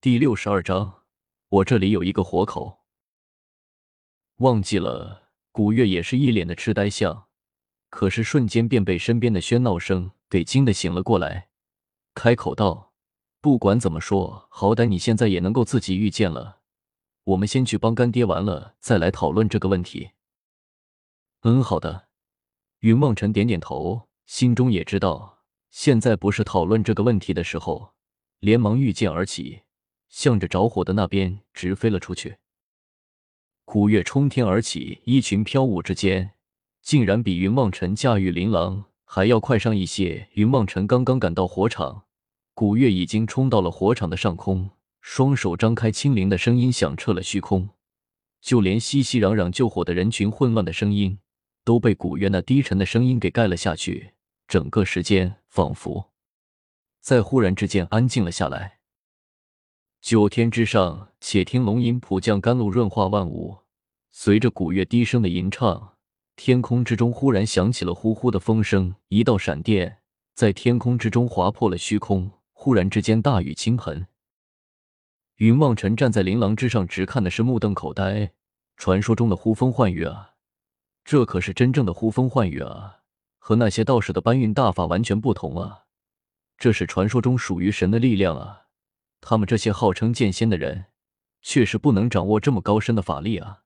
第六十二章，我这里有一个活口。忘记了，古月也是一脸的痴呆相，可是瞬间便被身边的喧闹声给惊得醒了过来，开口道：“不管怎么说，好歹你现在也能够自己遇见了。我们先去帮干爹，完了再来讨论这个问题。”嗯，好的。云梦辰点点头，心中也知道现在不是讨论这个问题的时候，连忙御剑而起。向着着火的那边直飞了出去。古月冲天而起，衣裙飘舞之间，竟然比云梦辰驾驭琳琅还要快上一些。云梦辰刚刚赶到火场，古月已经冲到了火场的上空，双手张开，清灵的声音响彻了虚空，就连熙熙攘攘救火的人群混乱的声音，都被古月那低沉的声音给盖了下去。整个时间仿佛在忽然之间安静了下来。九天之上，且听龙吟普降甘露润化万物。随着古月低声的吟唱，天空之中忽然响起了呼呼的风声，一道闪电在天空之中划破了虚空。忽然之间，大雨倾盆。云望尘站在琳琅之上，直看的是目瞪口呆。传说中的呼风唤雨啊，这可是真正的呼风唤雨啊，和那些道士的搬运大法完全不同啊！这是传说中属于神的力量啊！他们这些号称剑仙的人，确实不能掌握这么高深的法力啊！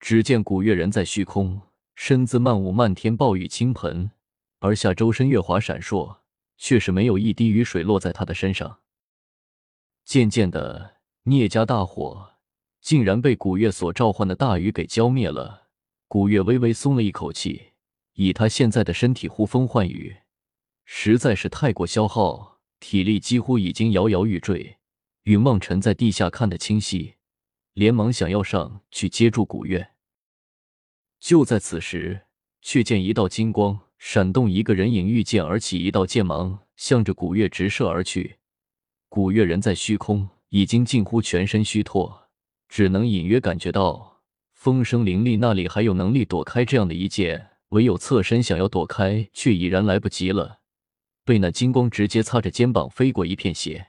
只见古月人在虚空，身姿漫舞，漫天暴雨倾盆而下，周身月华闪烁，却是没有一滴雨水落在他的身上。渐渐的，聂家大火竟然被古月所召唤的大雨给浇灭了。古月微微松了一口气，以他现在的身体呼风唤雨，实在是太过消耗。体力几乎已经摇摇欲坠，云梦辰在地下看得清晰，连忙想要上去接住古月。就在此时，却见一道金光闪动，一个人影御剑而起，一道剑芒向着古月直射而去。古月人在虚空，已经近乎全身虚脱，只能隐约感觉到风声凌厉，那里还有能力躲开这样的一剑，唯有侧身想要躲开，却已然来不及了。被那金光直接擦着肩膀飞过一片血，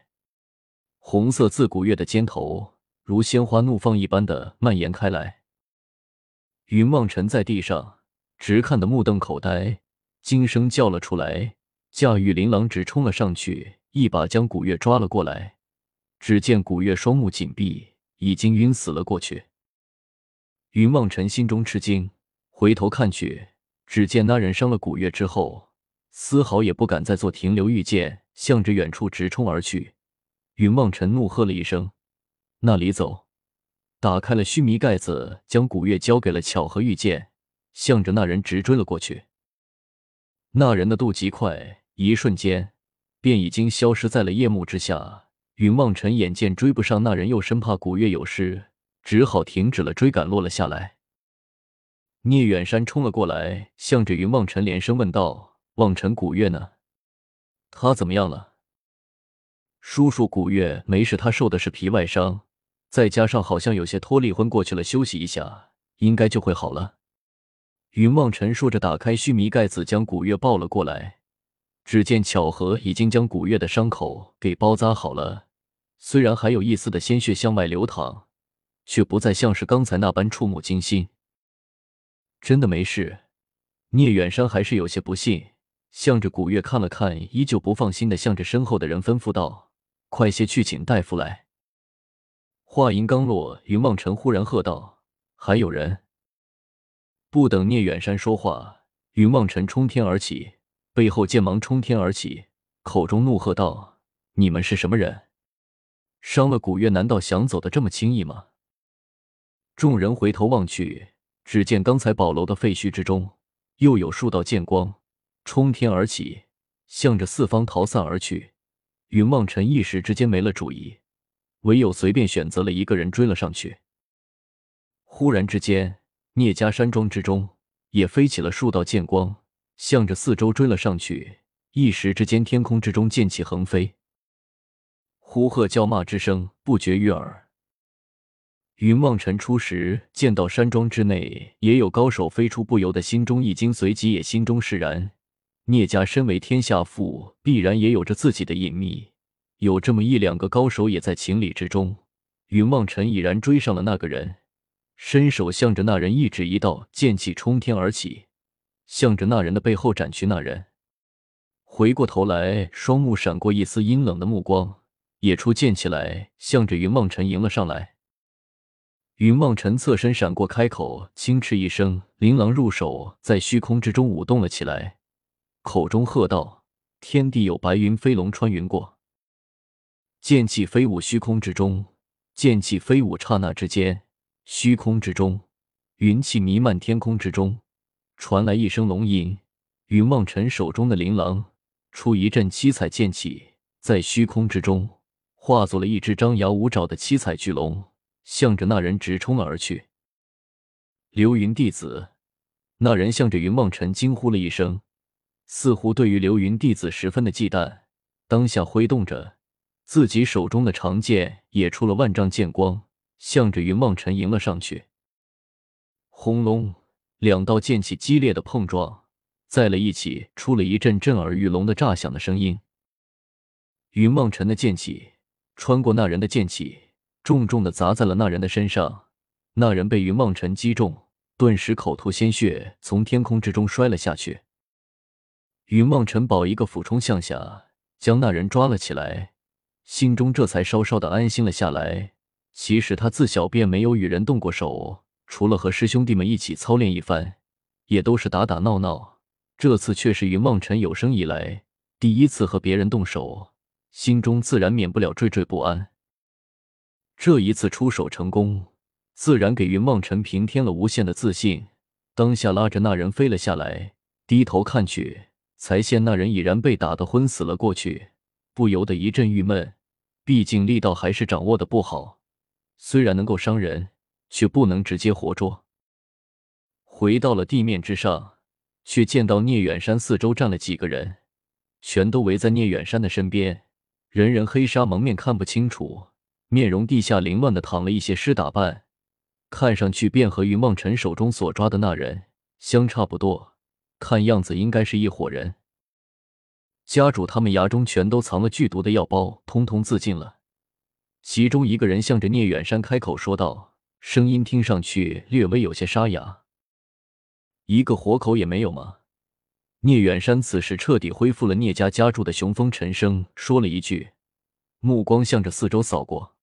红色自古月的肩头如鲜花怒放一般的蔓延开来。云望尘在地上直看得目瞪口呆，惊声叫了出来，驾驭琳琅直冲了上去，一把将古月抓了过来。只见古月双目紧闭，已经晕死了过去。云望尘心中吃惊，回头看去，只见那人伤了古月之后。丝毫也不敢再做停留，御剑向着远处直冲而去。云望尘怒喝了一声：“那里走！”打开了须弥盖子，将古月交给了巧合御剑，向着那人直追了过去。那人的度极快，一瞬间便已经消失在了夜幕之下。云望尘眼见追不上那人，又生怕古月有失，只好停止了追赶，落了下来。聂远山冲了过来，向着云望尘连声问道。望尘，古月呢？他怎么样了？叔叔，古月没事，他受的是皮外伤，再加上好像有些脱力，昏过去了，休息一下，应该就会好了。云望尘说着，打开须弥盖子，将古月抱了过来。只见巧合已经将古月的伤口给包扎好了，虽然还有一丝的鲜血向外流淌，却不再像是刚才那般触目惊心。真的没事？聂远山还是有些不信。向着古月看了看，依旧不放心的向着身后的人吩咐道：“快些去请大夫来。”话音刚落，云望尘忽然喝道：“还有人！”不等聂远山说话，云望尘冲天而起，背后剑芒冲天而起，口中怒喝道：“你们是什么人？伤了古月，难道想走的这么轻易吗？”众人回头望去，只见刚才宝楼的废墟之中，又有数道剑光。冲天而起，向着四方逃散而去。云望尘一时之间没了主意，唯有随便选择了一个人追了上去。忽然之间，聂家山庄之中也飞起了数道剑光，向着四周追了上去。一时之间，天空之中剑气横飞，呼喝叫骂之声不绝于耳。云望尘初时见到山庄之内也有高手飞出，不由得心中一惊，随即也心中释然。聂家身为天下父，必然也有着自己的隐秘，有这么一两个高手也在情理之中。云望尘已然追上了那个人，伸手向着那人一指，一道剑气冲天而起，向着那人的背后斩去。那人回过头来，双目闪过一丝阴冷的目光，也出剑起来，向着云望尘迎了上来。云望尘侧身闪过，开口轻斥一声：“琳琅入手！”在虚空之中舞动了起来，口中喝道：“天地有白云飞龙穿云过。”剑气飞舞虚空之中，剑气飞舞刹那之间，虚空之中，云气弥漫，天空之中传来一声龙吟。云望尘手中的琳琅出一阵七彩剑气，在虚空之中化作了一只张牙舞爪的七彩巨龙，向着那人直冲了而去。流云弟子，那人向着云望尘惊呼了一声，似乎对于流云弟子十分的忌惮，当下挥动着。自己手中的长剑也出了万丈剑光，向着云梦尘迎了上去。轰隆，两道剑气激烈的碰撞在了一起，出了一阵震耳欲聋的炸响的声音。云梦尘的剑气穿过那人的剑气，重重的砸在了那人的身上。那人被云梦尘击中，顿时口吐鲜血，从天空之中摔了下去。云望尘宝一个俯冲向下，将那人抓了起来。心中这才稍稍的安心了下来。其实他自小便没有与人动过手，除了和师兄弟们一起操练一番，也都是打打闹闹。这次却是云望尘有生以来第一次和别人动手，心中自然免不了惴惴不安。这一次出手成功，自然给云望尘平添了无限的自信。当下拉着那人飞了下来，低头看去，才现那人已然被打得昏死了过去。不由得一阵郁闷，毕竟力道还是掌握的不好，虽然能够伤人，却不能直接活捉。回到了地面之上，却见到聂远山四周站了几个人，全都围在聂远山的身边，人人黑纱蒙面，看不清楚，面容地下凌乱的躺了一些尸打扮，看上去便和云梦辰手中所抓的那人相差不多，看样子应该是一伙人。家主他们牙中全都藏了剧毒的药包，通通自尽了。其中一个人向着聂远山开口说道，声音听上去略微有些沙哑：“一个活口也没有吗？”聂远山此时彻底恢复了聂家家主的雄风，沉声说了一句，目光向着四周扫过：“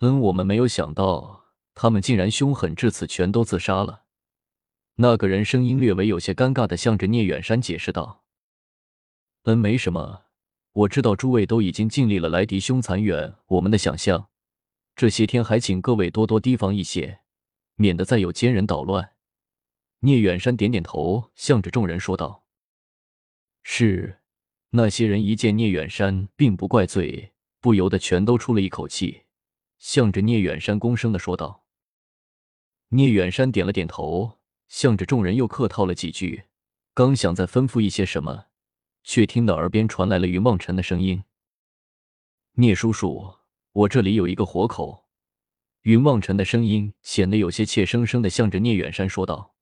嗯，我们没有想到他们竟然凶狠至此，全都自杀了。”那个人声音略微有些尴尬的向着聂远山解释道。嗯，没什么。我知道诸位都已经尽力了，来敌凶残远我们的想象。这些天还请各位多多提防一些，免得再有奸人捣乱。聂远山点点头，向着众人说道：“是。”那些人一见聂远山并不怪罪，不由得全都出了一口气，向着聂远山恭声的说道：“聂远山点了点头，向着众人又客套了几句，刚想再吩咐一些什么。”却听到耳边传来了云望尘的声音：“聂叔叔，我这里有一个活口。”云望尘的声音显得有些怯生生的，向着聂远山说道。